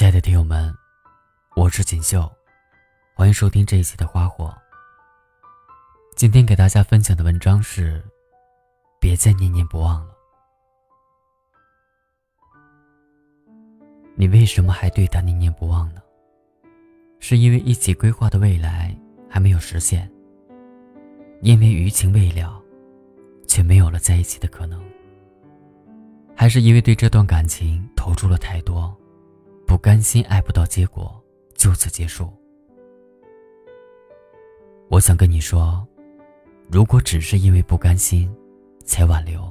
亲爱的听友们，我是锦绣，欢迎收听这一期的花火。今天给大家分享的文章是：别再念念不忘了。你为什么还对他念念不忘呢？是因为一起规划的未来还没有实现，因为余情未了，却没有了在一起的可能，还是因为对这段感情投注了太多？不甘心爱不到结果，就此结束。我想跟你说，如果只是因为不甘心，才挽留，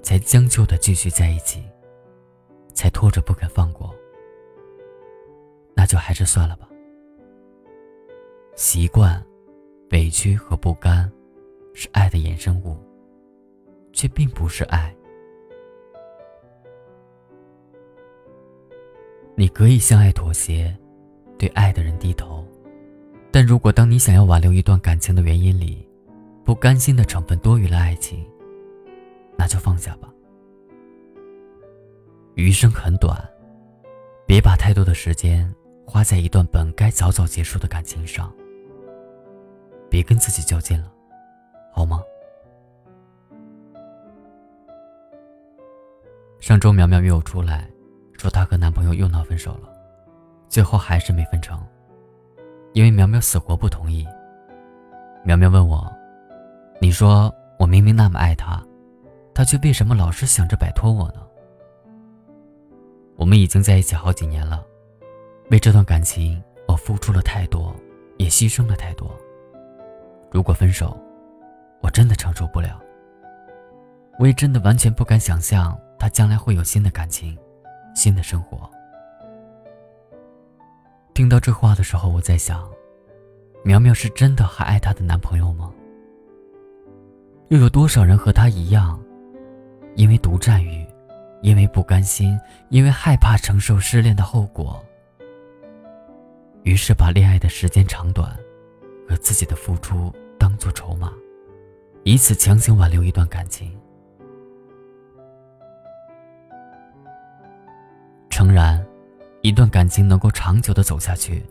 才将就的继续在一起，才拖着不肯放过，那就还是算了吧。习惯、委屈和不甘，是爱的衍生物，却并不是爱。你可以向爱妥协，对爱的人低头，但如果当你想要挽留一段感情的原因里，不甘心的成分多于了爱情，那就放下吧。余生很短，别把太多的时间花在一段本该早早结束的感情上。别跟自己较劲了，好吗？上周苗苗约我出来。说她和男朋友又闹分手了，最后还是没分成，因为苗苗死活不同意。苗苗问我：“你说我明明那么爱他，他却为什么老是想着摆脱我呢？”我们已经在一起好几年了，为这段感情我付出了太多，也牺牲了太多。如果分手，我真的承受不了。我也真的完全不敢想象他将来会有新的感情。新的生活。听到这话的时候，我在想，苗苗是真的还爱她的男朋友吗？又有多少人和她一样，因为独占欲，因为不甘心，因为害怕承受失恋的后果，于是把恋爱的时间长短和自己的付出当做筹码，以此强行挽留一段感情。诚然，一段感情能够长久的走下去，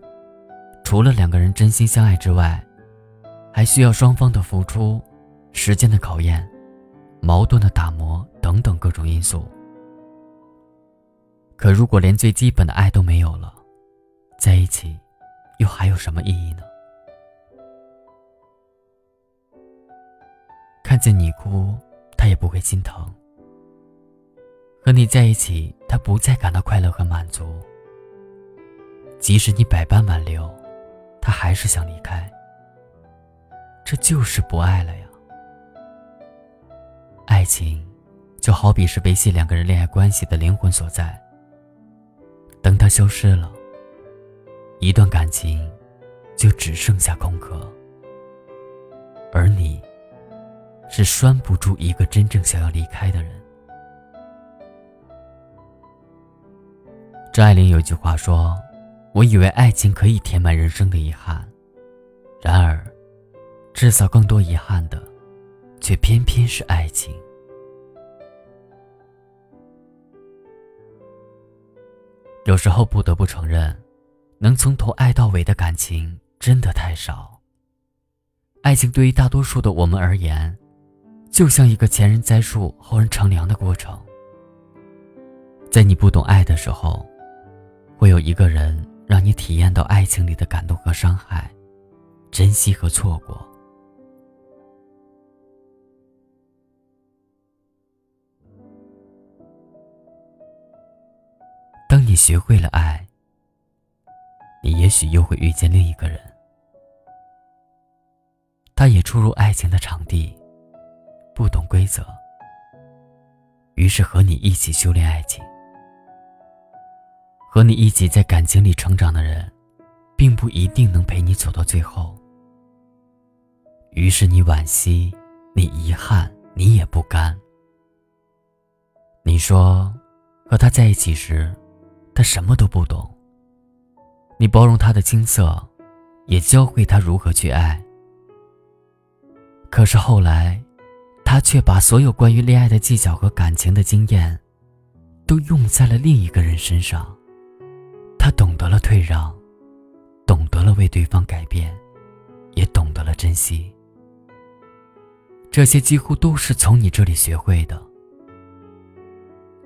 除了两个人真心相爱之外，还需要双方的付出、时间的考验、矛盾的打磨等等各种因素。可如果连最基本的爱都没有了，在一起又还有什么意义呢？看见你哭，他也不会心疼。和你在一起，他不再感到快乐和满足。即使你百般挽留，他还是想离开。这就是不爱了呀。爱情，就好比是维系两个人恋爱关系的灵魂所在。等它消失了，一段感情就只剩下空壳。而你，是拴不住一个真正想要离开的人。张爱玲有句话说：“我以为爱情可以填满人生的遗憾，然而，制造更多遗憾的，却偏偏是爱情。”有时候不得不承认，能从头爱到尾的感情真的太少。爱情对于大多数的我们而言，就像一个前人栽树后人乘凉的过程。在你不懂爱的时候。会有一个人让你体验到爱情里的感动和伤害，珍惜和错过。当你学会了爱，你也许又会遇见另一个人，他也初入爱情的场地，不懂规则，于是和你一起修炼爱情。和你一起在感情里成长的人，并不一定能陪你走到最后。于是你惋惜，你遗憾，你也不甘。你说，和他在一起时，他什么都不懂。你包容他的青涩，也教会他如何去爱。可是后来，他却把所有关于恋爱的技巧和感情的经验，都用在了另一个人身上。他懂得了退让，懂得了为对方改变，也懂得了珍惜。这些几乎都是从你这里学会的，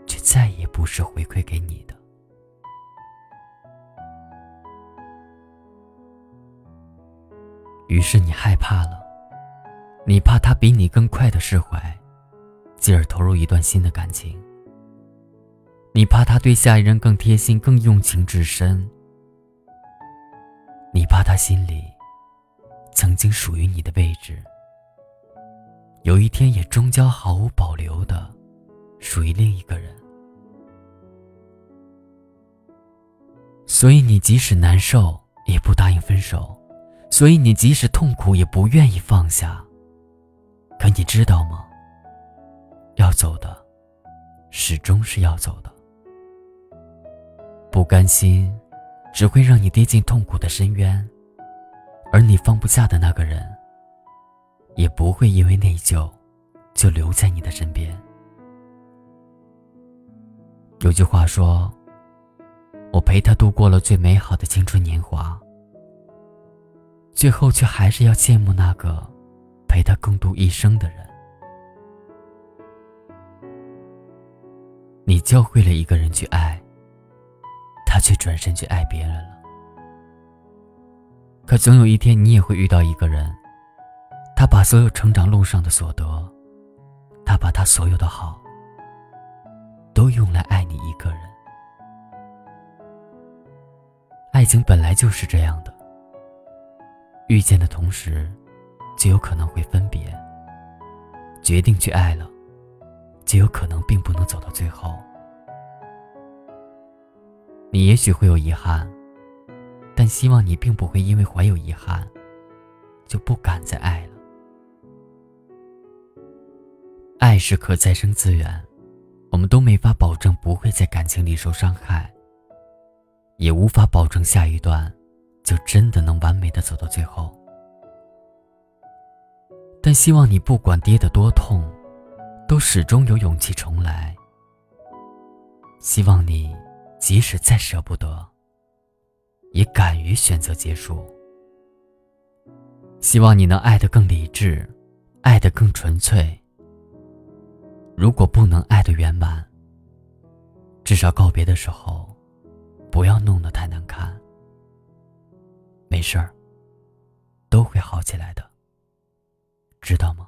却再也不是回馈给你的。于是你害怕了，你怕他比你更快的释怀，继而投入一段新的感情。你怕他对下一任更贴心、更用情至深，你怕他心里曾经属于你的位置，有一天也终将毫无保留的属于另一个人。所以你即使难受，也不答应分手。所以你即使痛苦也不愿意放下。可你知道吗？要走的，始终是要走的。不甘心，只会让你跌进痛苦的深渊，而你放不下的那个人，也不会因为内疚，就留在你的身边。有句话说：“我陪他度过了最美好的青春年华。”最后却还是要羡慕那个陪他共度一生的人。你教会了一个人去爱，他却转身去爱别人了。可总有一天，你也会遇到一个人，他把所有成长路上的所得，他把他所有的好，都用来爱你一个人。爱情本来就是这样的。遇见的同时，就有可能会分别；决定去爱了，就有可能并不能走到最后。你也许会有遗憾，但希望你并不会因为怀有遗憾，就不敢再爱了。爱是可再生资源，我们都没法保证不会在感情里受伤害，也无法保证下一段。就真的能完美的走到最后，但希望你不管跌得多痛，都始终有勇气重来。希望你即使再舍不得，也敢于选择结束。希望你能爱得更理智，爱得更纯粹。如果不能爱得圆满，至少告别的时候，不要弄得太难看。没事儿，都会好起来的，知道吗？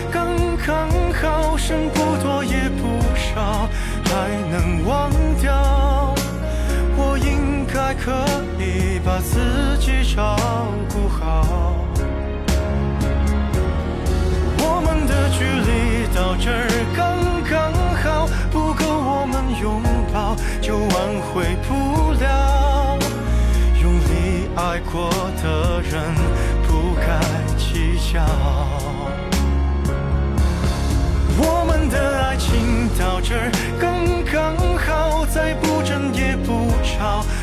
还可以把自己照顾好。我们的距离到这儿刚刚好，不够我们拥抱就挽回不了。用力爱过的人